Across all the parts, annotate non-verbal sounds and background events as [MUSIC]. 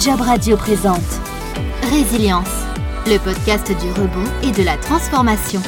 Job Radio présente Résilience, le podcast du rebond et de la transformation.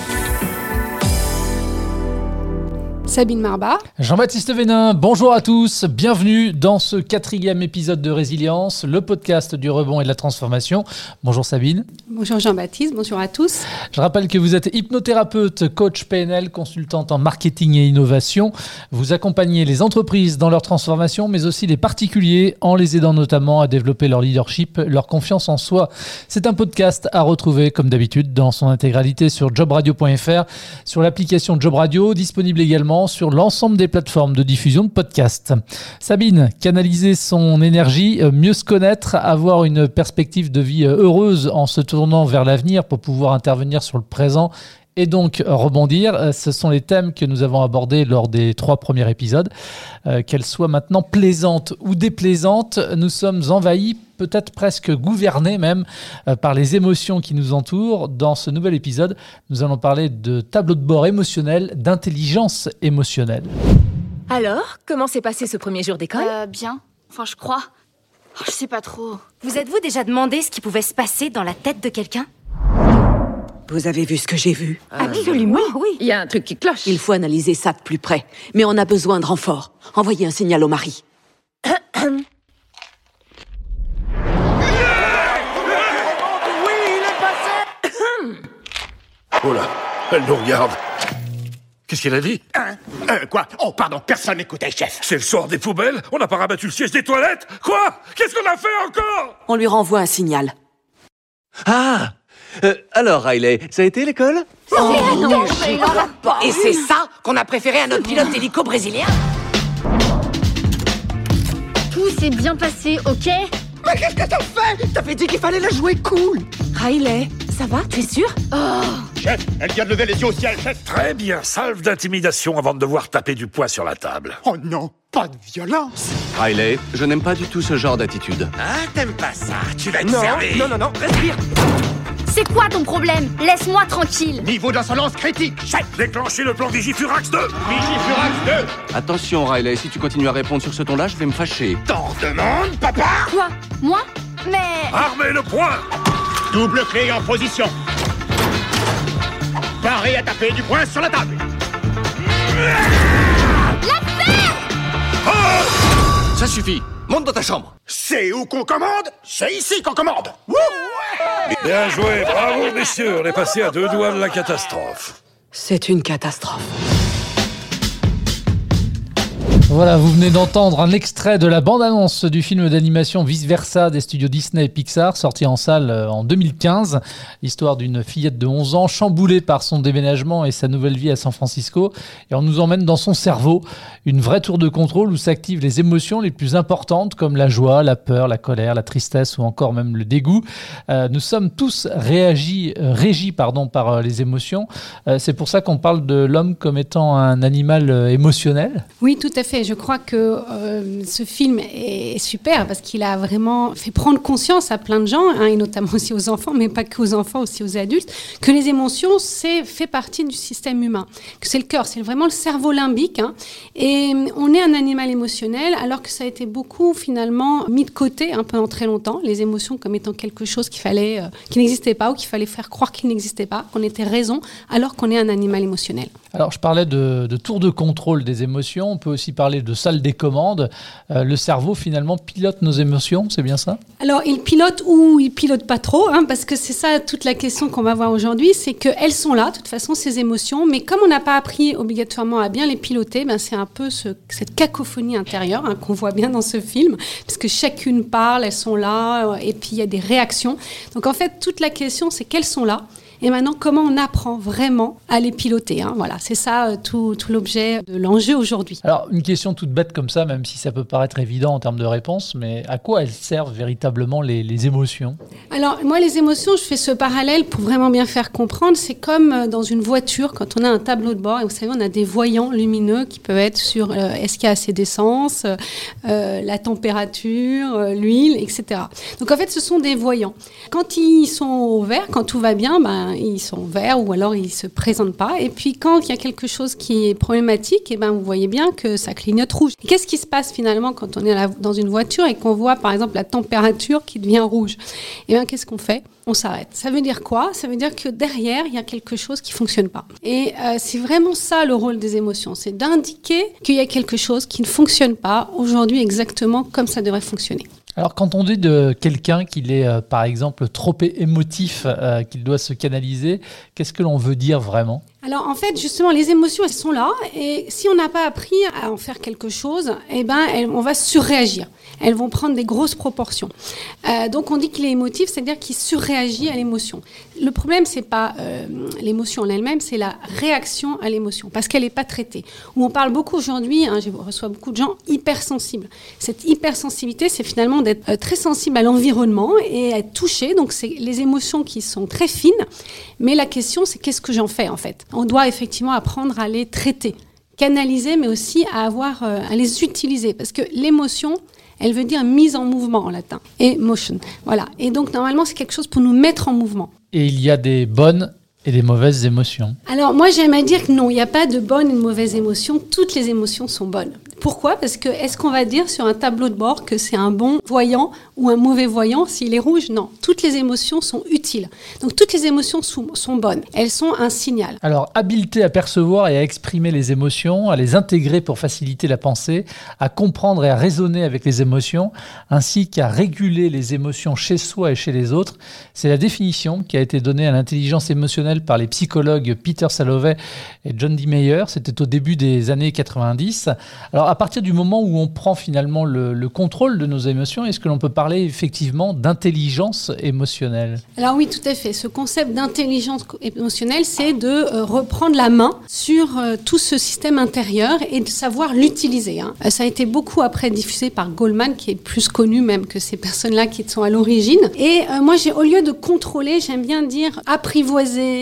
Sabine Marba. Jean-Baptiste Vénin, bonjour à tous, bienvenue dans ce quatrième épisode de Résilience, le podcast du rebond et de la transformation. Bonjour Sabine. Bonjour Jean-Baptiste, bonjour à tous. Je rappelle que vous êtes hypnothérapeute, coach PNL, consultante en marketing et innovation. Vous accompagnez les entreprises dans leur transformation, mais aussi les particuliers en les aidant notamment à développer leur leadership, leur confiance en soi. C'est un podcast à retrouver comme d'habitude dans son intégralité sur jobradio.fr, sur l'application Job Radio, disponible également sur l'ensemble des plateformes de diffusion de podcasts. Sabine, canaliser son énergie, euh, mieux se connaître, avoir une perspective de vie euh, heureuse en se tournant vers l'avenir pour pouvoir intervenir sur le présent et donc rebondir. Euh, ce sont les thèmes que nous avons abordés lors des trois premiers épisodes. Qu'elles soient maintenant plaisantes ou déplaisantes, nous sommes envahis, peut-être presque gouvernés même, par les émotions qui nous entourent. Dans ce nouvel épisode, nous allons parler de tableau de bord émotionnel, d'intelligence émotionnelle. Alors, comment s'est passé ce premier jour d'école? Euh, bien. Enfin, je crois. Oh, je sais pas trop. Vous êtes-vous déjà demandé ce qui pouvait se passer dans la tête de quelqu'un? Vous avez vu ce que j'ai vu Absolument, oui. Il y a un truc qui cloche. Il faut analyser ça de plus près. Mais on a besoin de renfort. Envoyez un signal au mari. [COUGHS] Oh là, elle nous regarde. Qu'est-ce qu'elle a dit Euh, quoi Oh, pardon, personne n'écoutait, chef. C'est le soir des poubelles On n'a pas rabattu le siège des toilettes Quoi Qu'est-ce qu'on a fait encore On lui renvoie un signal. Ah Euh, Alors, Riley, ça a été l'école? Et c'est ça qu'on a préféré à notre pilote hélico brésilien. Tout s'est bien passé, ok? Mais qu'est-ce que t'as fait? T'avais dit qu'il fallait la jouer cool. Riley, ça va Tu es sûr Chef, elle vient de lever les yeux au ciel, chef. Très bien, salve d'intimidation avant de devoir taper du poing sur la table. Oh non, pas de violence. Riley, je n'aime pas du tout ce genre d'attitude. Ah, t'aimes pas ça Tu vas te Non, servir non, non, non, respire. C'est quoi ton problème Laisse-moi tranquille Niveau d'insolence critique, chef. Déclenchez le plan Vigifurax 2 Vigifurax Attention, Riley, si tu continues à répondre sur ce ton-là, je vais me fâcher. 2. T'en demandes, papa Quoi Moi Mais... Armez le poing Double clé en position. Paré à taper du poing sur la table. Ça suffit Monte dans ta chambre C'est où qu'on commande? C'est ici qu'on commande. Wouh Bien joué, bravo messieurs, on est passé à deux doigts de la catastrophe. C'est une catastrophe. Voilà, vous venez d'entendre un extrait de la bande-annonce du film d'animation Vice Versa des studios Disney et Pixar, sorti en salle euh, en 2015. L'histoire d'une fillette de 11 ans chamboulée par son déménagement et sa nouvelle vie à San Francisco. Et on nous emmène dans son cerveau, une vraie tour de contrôle où s'activent les émotions les plus importantes comme la joie, la peur, la colère, la tristesse ou encore même le dégoût. Euh, nous sommes tous réagis, euh, régis pardon, par euh, les émotions. C'est pour ça qu'on parle de l'homme comme étant un animal émotionnel. Oui, tout à fait. Je crois que euh, ce film est super parce qu'il a vraiment fait prendre conscience à plein de gens, hein, et notamment [LAUGHS] aussi aux enfants, mais pas qu'aux enfants, aussi aux adultes, que les émotions, c'est fait partie du système humain, que c'est le cœur, c'est vraiment le cerveau limbique. hein. et on est un animal émotionnel, alors que ça a été beaucoup finalement mis de côté un pendant très longtemps, les émotions comme étant quelque chose euh, qui n'existait pas ou qu'il fallait faire croire qu'il n'existait pas, qu'on était raison, alors qu'on est un animal émotionnel. Alors, je parlais de, tour de contrôle des émotions. On peut aussi parler de salle des commandes. Euh, le cerveau, finalement, pilote nos émotions, c'est bien ça? Alors, il pilote ou il pilote pas trop, hein, parce que c'est ça toute la question qu'on va voir aujourd'hui, c'est qu'elles sont là, de toute façon, ces émotions, mais comme on n'a pas appris obligatoirement à bien les piloter, ben, c'est un peu ce- cette cacophonie intérieure hein, qu'on voit bien dans ce film, parce que chacune parle, elles sont là, euh, et puis il y a des réactions. Donc en fait, toute la question, c'est qu'elles sont là. Et maintenant, comment on apprend vraiment à les piloter hein, Voilà, c'est ça euh, tout, tout l'objet de l'enjeu aujourd'hui. Alors, une question toute bête comme ça, même si ça peut paraître évident en termes de réponse, mais à quoi elles servent véritablement les, les émotions? Alors, moi, les émotions, je fais ce parallèle pour vraiment bien faire comprendre. C'est comme euh, dans une voiture, quand on a un tableau de bord, et vous savez, on a des voyants lumineux qui peuvent être sur euh, est-ce qu'il y a assez d'essence, euh, la température, l'huile, etc. Donc, en fait, ce sont des voyants. Quand ils sont au vert, quand tout va bien, ben, ben, ils sont verts ou alors ils se présentent pas. Et puis quand il y a quelque chose qui est problématique, et eh ben, vous voyez bien que ça clignote rouge. Qu'est-ce qui se passe finalement quand on est dans une voiture et qu'on voit par exemple la température qui devient rouge? Et eh bien qu'est-ce qu'on fait? On s'arrête. Ça veut dire quoi? Ça veut dire que derrière, il y a quelque chose qui fonctionne pas. Et euh, c'est vraiment ça le rôle des émotions, c'est d'indiquer qu'il y a quelque chose qui ne fonctionne pas aujourd'hui exactement comme ça devrait fonctionner. Alors quand on dit de quelqu'un qu'il est euh, par exemple trop émotif, euh, qu'il doit se canaliser, qu'est-ce que l'on veut dire vraiment? Alors en fait, justement, les émotions, elles sont là, et si on n'a pas appris à en faire quelque chose, eh ben, on va surréagir. Elles vont prendre des grosses proportions. Euh, donc on dit qu'il est émotif, c'est-à-dire qu'il surréagit à l'émotion. Le problème, c'est pas euh, l'émotion en elle-même, c'est la réaction à l'émotion, parce qu'elle n'est pas traitée. Où on parle beaucoup aujourd'hui, hein, je reçois beaucoup de gens hypersensibles. Cette hypersensibilité, c'est finalement d'être euh, très sensible à l'environnement et être touché. Donc c'est les émotions qui sont très fines, mais la question, c'est qu'est-ce que j'en fais en fait? On doit effectivement apprendre à les traiter, canaliser, mais aussi à avoir euh, à les utiliser, parce que l'émotion, elle veut dire mise en mouvement en latin, et motion. Voilà. Et donc normalement, c'est quelque chose pour nous mettre en mouvement. Et il y a des bonnes et des mauvaises émotions Alors moi j'aime à dire que non, il n'y a pas de bonnes et de mauvaises émotions, toutes les émotions sont bonnes. Pourquoi? Parce que est-ce qu'on va dire sur un tableau de bord que c'est un bon voyant ou un mauvais voyant? S'il est rouge Non, toutes les émotions sont utiles. Donc toutes les émotions sont, sont, bonnes, elles sont un signal. Alors habileté à percevoir et à exprimer les émotions, à les intégrer pour faciliter la pensée, à comprendre et à raisonner avec les émotions, ainsi qu'à réguler les émotions chez soi et chez les autres, c'est la définition qui a été donnée à l'intelligence émotionnelle par les psychologues Peter Salovey et John D. Meyer. C'était au début des années 90. Alors à partir du moment où on prend finalement le, contrôle de nos émotions, est-ce que l'on peut parler effectivement d'intelligence émotionnelle? Alors oui, tout à fait. Ce concept d'intelligence émotionnelle, c'est de euh, reprendre la main sur euh, tout ce système intérieur et de savoir l'utiliser. Hein. Euh, ça a été beaucoup après diffusé par Goldman, qui est plus connu même que ces personnes-là qui sont à l'origine. Et moi, au lieu de contrôler, j'aime bien dire apprivoiser,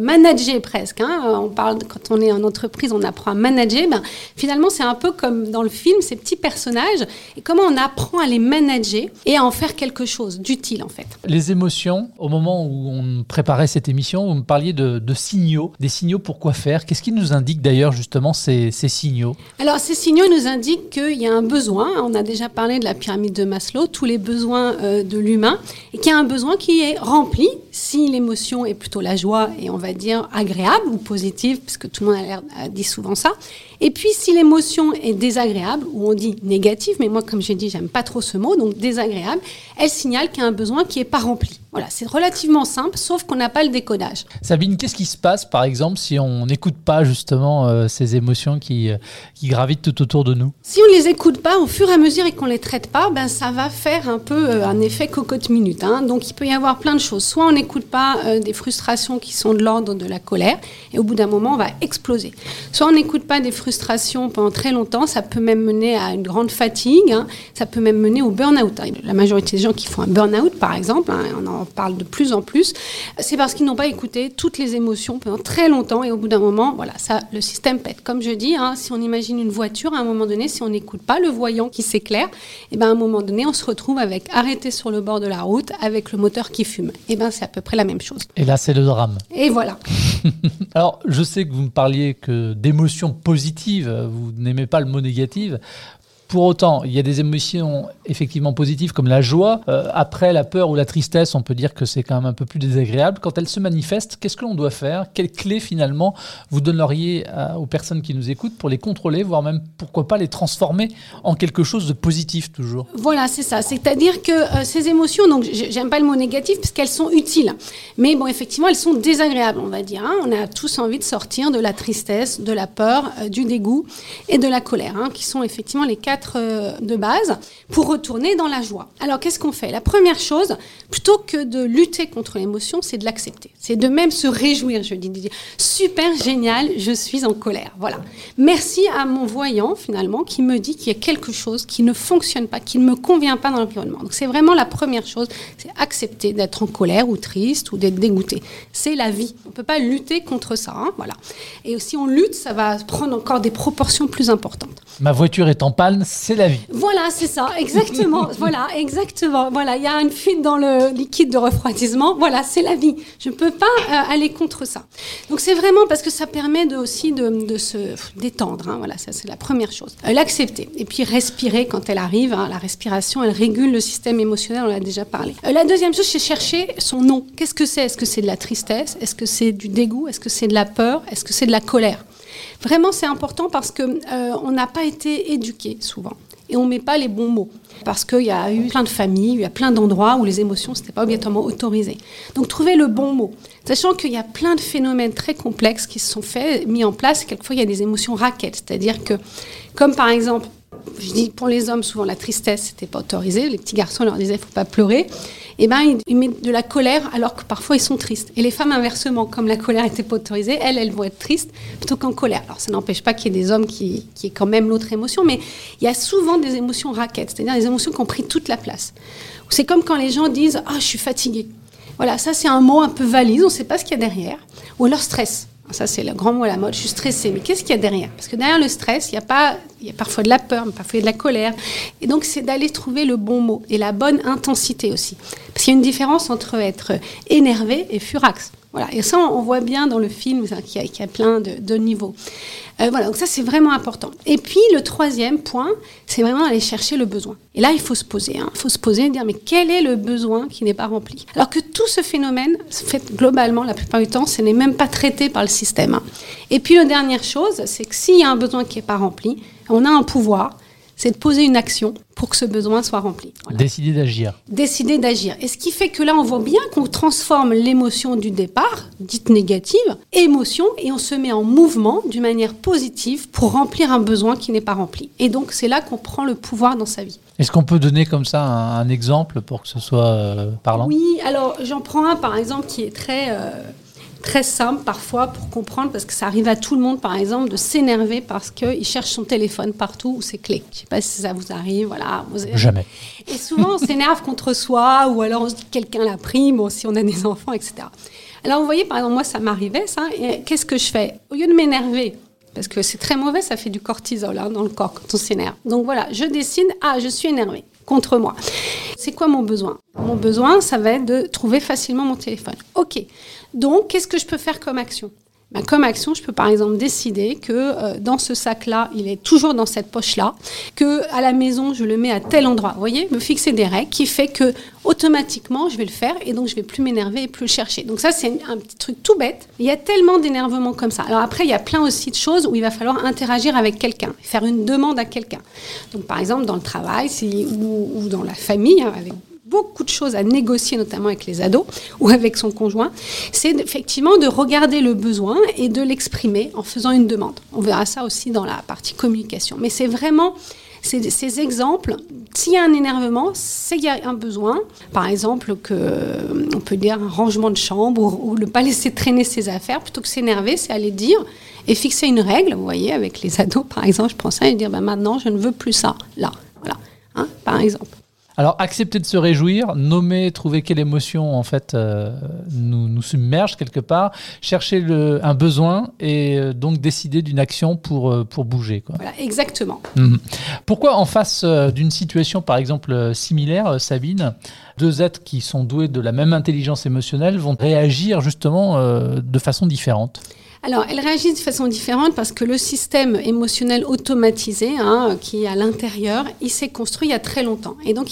manager presque. Hein. On parle quand on est en entreprise, on apprend à manager. Ben, finalement, c'est un peu comme comme dans le film, ces petits personnages, et comment on apprend à les manager et à en faire quelque chose d'utile en fait. Les émotions, au moment où on préparait cette émission, vous me parliez de, signaux, des signaux pour quoi faire? Qu'est-ce qui nous indique d'ailleurs justement ces, signaux? Alors ces signaux nous indiquent qu'il y a un besoin, on a déjà parlé de la pyramide de Maslow, tous les besoins euh, de l'humain, et qu'il y a un besoin qui est rempli si l'émotion est plutôt la joie et on va dire agréable ou positive, puisque tout le monde a l'air dit souvent ça, et puis si l'émotion est désagréable, ou on dit négative, mais moi comme j'ai dit, j'aime pas trop ce mot, donc désagréable, elle signale qu'il y a un besoin qui n'est pas rempli. Voilà, c'est relativement simple, sauf qu'on n'a pas le décodage. Sabine, qu'est-ce qui se passe, par exemple, si on n'écoute pas justement euh, ces émotions qui, euh, qui gravitent tout autour de nous? Si on ne les écoute pas, au fur et à mesure et qu'on ne les traite pas, ben, ça va faire un peu euh, un effet cocotte-minute. Hein. Donc il peut y avoir plein de choses. Soit on n'écoute pas des frustrations qui sont de l'ordre de la colère, et au bout d'un moment, on va exploser. Soit on n'écoute pas des frustrations pendant très longtemps, ça peut même mener à une grande fatigue, hein. ça peut même mener au burn-out. La majorité des gens qui font un burn-out, par exemple, hein, on en parle de plus en plus, c'est parce qu'ils n'ont pas écouté toutes les émotions pendant très longtemps et au bout d'un moment, voilà, ça, le système pète. Comme je dis, hein, si on imagine une voiture, à un moment donné, si on n'écoute pas le voyant qui s'éclaire, et eh ben à un moment donné, on se retrouve avec arrêté sur le bord de la route avec le moteur qui fume. Et eh ben c'est à peu près la même chose. Et là, c'est le drame. Et voilà. [LAUGHS] Alors, je sais que vous me parliez que d'émotions positives, vous n'aimez pas le mot négative. Pour autant, il y a des émotions effectivement positives comme la joie. Euh, après la peur ou la tristesse, on peut dire que c'est quand même un peu plus désagréable. Quand elles se manifestent. qu'est-ce que l'on doit faire? Quelles clés finalement vous donneriez euh, aux personnes qui nous écoutent pour les contrôler, voire même pourquoi pas les transformer en quelque chose de positif toujours? Voilà, c'est ça. C'est-à-dire que euh, ces émotions, donc j'aime pas le mot négatif parce qu'elles sont utiles, mais bon, effectivement, elles sont désagréables, on va dire. Hein. On a tous envie de sortir de la tristesse, de la peur, du dégoût et de la colère, hein, qui sont effectivement les cas euh, de base pour retourner dans la joie. Alors qu'est-ce qu'on fait? La première chose, plutôt que de lutter contre l'émotion, c'est de l'accepter. C'est de même se réjouir, je dis, super génial, je suis en colère. Voilà. Merci à mon voyant finalement qui me dit qu'il y a quelque chose qui ne fonctionne pas, qui ne me convient pas dans l'environnement. Donc c'est vraiment la première chose, c'est accepter d'être en colère ou triste ou d'être dégoûté. C'est la vie. On peut pas lutter contre ça. Hein, voilà. Et si on lutte, ça va prendre encore des proportions plus importantes. Ma voiture est en panne, c'est la vie. Voilà, c'est ça, exactement. [LAUGHS] voilà, exactement. Voilà, il y a une fuite dans le liquide de refroidissement. Voilà, c'est la vie. Je ne peux pas euh, aller contre ça. Donc c'est vraiment parce que ça permet de, aussi de, se détendre. Hein. Voilà, ça c'est la première chose. Euh, l'accepter et puis respirer quand elle arrive. Hein. La respiration, elle régule le système émotionnel. On l'a déjà parlé. Euh, la deuxième chose, c'est chercher son nom. Qu'est-ce que c'est? Est-ce que c'est de la tristesse? Est-ce que c'est du dégoût? Est-ce que c'est de la peur? Est-ce que c'est de la colère? Vraiment, c'est important parce que euh, on n'a pas été éduqué souvent et on met pas les bons mots parce qu'il y a eu plein de familles, il y a plein d'endroits où les émotions n'étaient pas obligatoirement autorisées. Donc trouver le bon mot, sachant qu'il y a plein de phénomènes très complexes qui se sont mis en place. Quelquefois, il y a des émotions raquettes, c'est-à-dire que, comme par exemple, je dis pour les hommes souvent la tristesse, c'était pas autorisé. Les petits garçons leur disaient, faut pas pleurer eh ben, ils, mettent de la colère alors que parfois ils sont tristes. Et les femmes, inversement, comme la colère n'était pas autorisée, elles, elles vont être tristes plutôt qu'en colère. Alors ça n'empêche pas qu'il y ait des hommes qui, qui aient quand même l'autre émotion, mais il y a souvent des émotions raquettes, c'est-à-dire des émotions qui ont pris toute la place. C'est comme quand les gens disent Ah, je suis fatigué. Voilà, ça c'est un mot un peu valise, on ne sait pas ce qu'il y a derrière. Ou alors stress. Ça, c'est le grand mot à la mode. Je suis stressée. Mais qu'est-ce qu'il y a derrière? Parce que derrière le stress, il y a pas, il y a parfois de la peur, mais parfois de la colère. Et donc, c'est d'aller trouver le bon mot et la bonne intensité aussi. Parce qu'il y a une différence entre être énervé et furax. Voilà. Et ça, on voit bien dans le film qu'il y, a plein de, niveaux. Euh, voilà, donc ça, c'est vraiment important. Et puis, le troisième point, c'est vraiment aller chercher le besoin. Et là, il faut se poser. Hein. Il faut se poser et dire, mais quel est le besoin qui n'est pas rempli? Alors que tout ce phénomène, fait globalement, la plupart du temps, ce n'est même pas traité par le système. Hein. Et puis, la dernière chose, c'est que s'il y a un besoin qui n'est pas rempli, on a un pouvoir c'est de poser une action pour que ce besoin soit rempli. Décider d'agir. Décider d'agir. Et ce qui fait que là, on voit bien qu'on transforme l'émotion du départ, dite négative, émotion, et on se met en mouvement d'une manière positive pour remplir un besoin qui n'est pas rempli. Et donc, c'est là qu'on prend le pouvoir dans sa vie. Est-ce qu'on peut donner comme ça un, exemple pour que ce soit euh, parlant? Oui, alors j'en prends un par exemple qui est très... Euh, très simple parfois pour comprendre, parce que ça arrive à tout le monde, par exemple, de s'énerver parce qu'il cherche son téléphone partout ou ses clés. Je ne sais pas si ça vous arrive. Voilà, Jamais. Et souvent, on s'énerve contre soi, ou alors on se dit que quelqu'un l'a pris, bon, si on a des enfants, etc. Alors, vous voyez, par exemple, moi, ça m'arrivait, ça. Et qu'est-ce que je fais? Au lieu de m'énerver, parce que c'est très mauvais, ça fait du cortisol hein, dans le corps quand on s'énerve. Donc voilà, je décide, ah, je suis énervée contre moi. C'est quoi mon besoin? Mon besoin, ça va être de trouver facilement mon téléphone. Ok, donc, qu'est-ce que je peux faire comme action? Ben, comme action, je peux par exemple décider que euh, dans ce sac-là, il est toujours dans cette poche-là, que à la maison, je le mets à tel endroit. Vous voyez, me fixer des règles qui fait que automatiquement, je vais le faire et donc je vais plus m'énerver et plus le chercher. Donc ça, c'est un petit truc tout bête. Il y a tellement d'énervement comme ça. Alors après, il y a plein aussi de choses où il va falloir interagir avec quelqu'un, faire une demande à quelqu'un. Donc par exemple, dans le travail ou, dans la famille, hein, beaucoup de choses à négocier, notamment avec les ados ou avec son conjoint, c'est effectivement de regarder le besoin et de l'exprimer en faisant une demande. On verra ça aussi dans la partie communication. Mais c'est vraiment ces, exemples. S'il y a un énervement, c'est qu'il y a un besoin. Par exemple, que, on peut dire un rangement de chambre ou, ne pas laisser traîner ses affaires. Plutôt que s'énerver, c'est aller dire et fixer une règle. Vous voyez, avec les ados, par exemple, je prends ça et dire ben maintenant, je ne veux plus ça. Là, voilà. Hein, par exemple. Alors, accepter de se réjouir, nommer, trouver quelle émotion en fait euh, nous, nous, submerge quelque part, chercher le, un besoin et euh, donc décider d'une action pour, euh, pour bouger. Quoi. Voilà, exactement. Mhm. Pourquoi en face d'une situation par exemple similaire, Sabine, deux êtres qui sont doués de la même intelligence émotionnelle vont réagir justement de façon différente? Alors, elles réagissent de façon différente parce que le système émotionnel automatisé, hein, qui est à l'intérieur, il s'est construit il y a très longtemps. Et donc,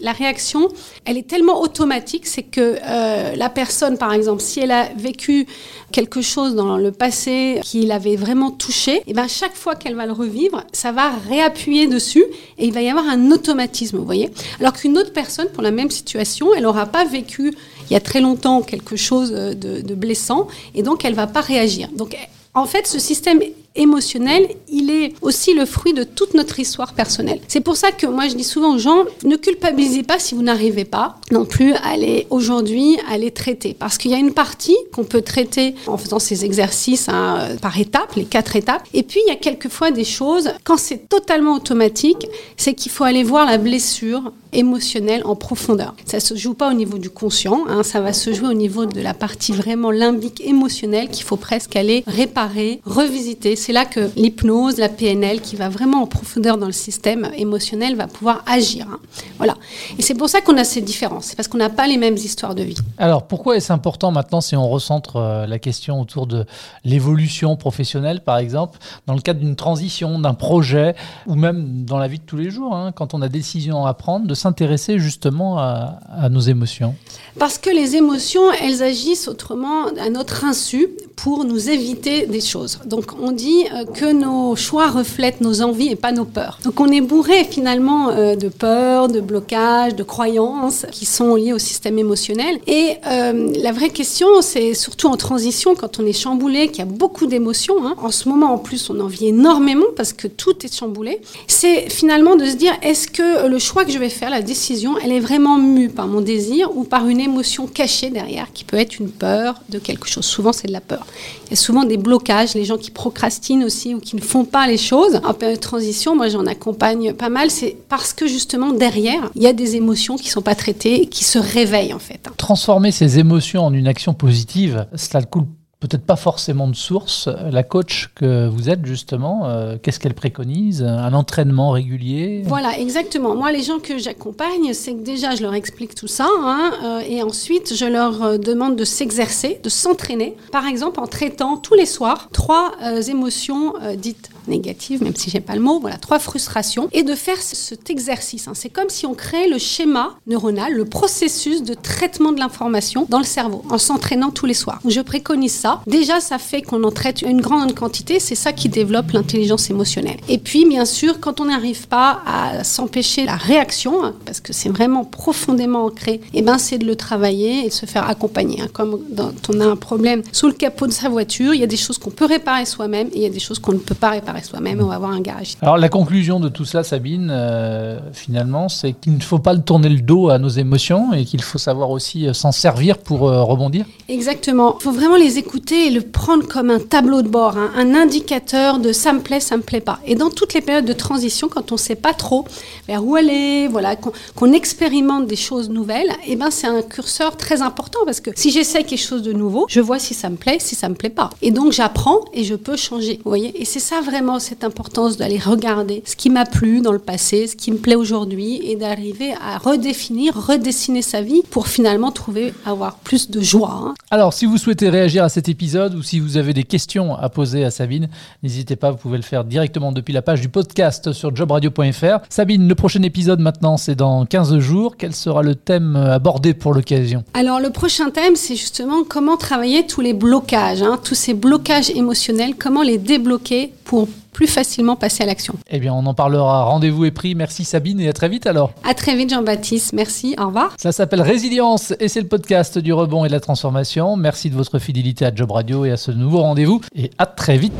la réaction, elle est tellement automatique, c'est que euh, la personne, par exemple, si elle a vécu quelque chose dans le passé qui l'avait vraiment touché, et ben chaque fois qu'elle va le revivre, ça va réappuyer dessus et il va y avoir un automatisme, vous voyez. Alors qu'une autre personne, pour la même situation, elle n'aura pas vécu il y a très longtemps quelque chose de, blessant et donc elle va pas réagir. Donc en fait, ce système émotionnel, il est aussi le fruit de toute notre histoire personnelle. C'est pour ça que moi je dis souvent aux gens, ne culpabilisez pas si vous n'arrivez pas non plus à les aujourd'hui à les traiter. Parce qu'il y a une partie qu'on peut traiter en faisant ces exercices hein, par étapes, les quatre étapes. Et puis il y a quelquefois des choses, quand c'est totalement automatique, c'est qu'il faut aller voir la blessure émotionnelle en profondeur. Ça se joue pas au niveau du conscient, hein, ça va se jouer au niveau de la partie vraiment limbique émotionnelle qu'il faut presque aller réparer, revisiter c'est là que l'hypnose, la PNL, qui va vraiment en profondeur dans le système émotionnel, va pouvoir agir. hein. Voilà. Et c'est pour ça qu'on a ces différences. C'est parce qu'on n'a pas les mêmes histoires de vie. Alors, pourquoi est-ce important maintenant si on recentre euh, la question autour de l'évolution professionnelle, par exemple, dans le cadre d'une transition, d'un projet, ou même dans la vie de tous les jours, hein, quand on a décision à prendre, de s'intéresser justement à, à nos émotions? Parce que les émotions, elles agissent autrement à notre insu pour nous éviter des choses. Donc on dit euh, que nos choix reflètent nos envies et pas nos peurs. Donc on est bourré finalement euh, de peurs, de blocages, de croyances qui sont liées au système émotionnel. Et euh, la vraie question, c'est surtout en transition, quand on est chamboulé, qu'il y a beaucoup d'émotions. hein. En ce moment, en plus, on en vit énormément parce que tout est chamboulé. C'est finalement de se dire, est-ce que le choix que je vais faire, la décision, elle est vraiment mue par mon désir ou par une émotion cachée derrière, qui peut être une peur de quelque chose? Souvent, c'est de la peur. Il y a souvent des blocages, les gens qui procrastinent aussi ou qui ne font pas les choses. En période de transition, moi j'en accompagne pas mal, c'est parce que justement derrière, il y a des émotions qui sont pas traitées, qui se réveillent en fait. Transformer ces émotions en une action positive, cela coule peut-être pas forcément de source. La coach que vous êtes justement, euh, qu'est-ce qu'elle préconise? Un entraînement régulier? Voilà, exactement. Moi, les gens que j'accompagne, c'est que déjà, je leur explique tout ça, hein, euh, et ensuite, je leur euh, demande de s'exercer, de s'entraîner, par exemple en traitant tous les soirs trois émotions dites négatives, même si j'ai pas le mot, voilà, trois frustrations, et de faire ce- cet exercice. hein. C'est comme si on créait le schéma neuronal, le processus de traitement de l'information dans le cerveau, en s'entraînant tous les soirs. Je préconise ça. Déjà, ça fait qu'on en traite une grande quantité, c'est ça qui développe l'intelligence émotionnelle. Et puis, bien sûr, quand on n'arrive pas à s'empêcher la réaction, hein, parce que c'est vraiment profondément ancré, eh ben, c'est de le travailler et de se faire accompagner. hein. Comme quand on a un problème sous le capot de sa voiture, il y a des choses qu'on peut réparer soi-même et il y a des choses qu'on ne peut pas réparer soi-même. On va avoir un garage. Alors la conclusion de tout ça, Sabine, euh, finalement, c'est qu'il ne faut pas le tourner le dos à nos émotions et qu'il faut savoir aussi euh, s'en servir pour euh, rebondir. Exactement. Il faut vraiment les écouter et le prendre comme un tableau de bord, hein, un indicateur de ça me plaît, ça me plaît pas. Et dans toutes les périodes de transition, quand on ne sait pas trop vers où aller, voilà, qu'on expérimente des choses nouvelles, eh ben c'est un curseur très important parce que si j'essaie quelque chose de nouveau, je vois si ça me plaît, si ça me plaît pas. Et donc j'apprends et je peux changer. Vous voyez Et c'est ça vraiment cette importance d'aller regarder ce qui m'a plu dans le passé, ce qui me plaît aujourd'hui et d'arriver à redéfinir, redessiner sa vie pour finalement trouver avoir plus de joie. hein. Alors, si vous souhaitez réagir à cet épisode ou si vous avez des questions à poser à Sabine, n'hésitez pas, vous pouvez le faire directement depuis la page du podcast sur jobradio.fr. Sabine, le prochain épisode maintenant, c'est dans 15 jours. Quel sera le thème abordé pour l'occasion? Alors le prochain thème, c'est justement comment travailler tous les blocages, hein, tous ces blocages émotionnels, comment les débloquer pour plus facilement passer à l'action. Eh bien, on en parlera. Rendez-vous est pris. Merci Sabine et à très vite alors. À très vite Jean-Baptiste, merci, au revoir. Ça s'appelle Résilience et c'est le podcast du rebond et de la transformation. Merci de votre fidélité à Job Radio et à ce nouveau rendez-vous et à très vite.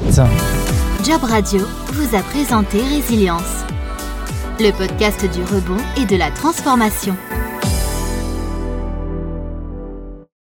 Job Radio vous a présenté Résilience, le podcast du rebond et de la transformation.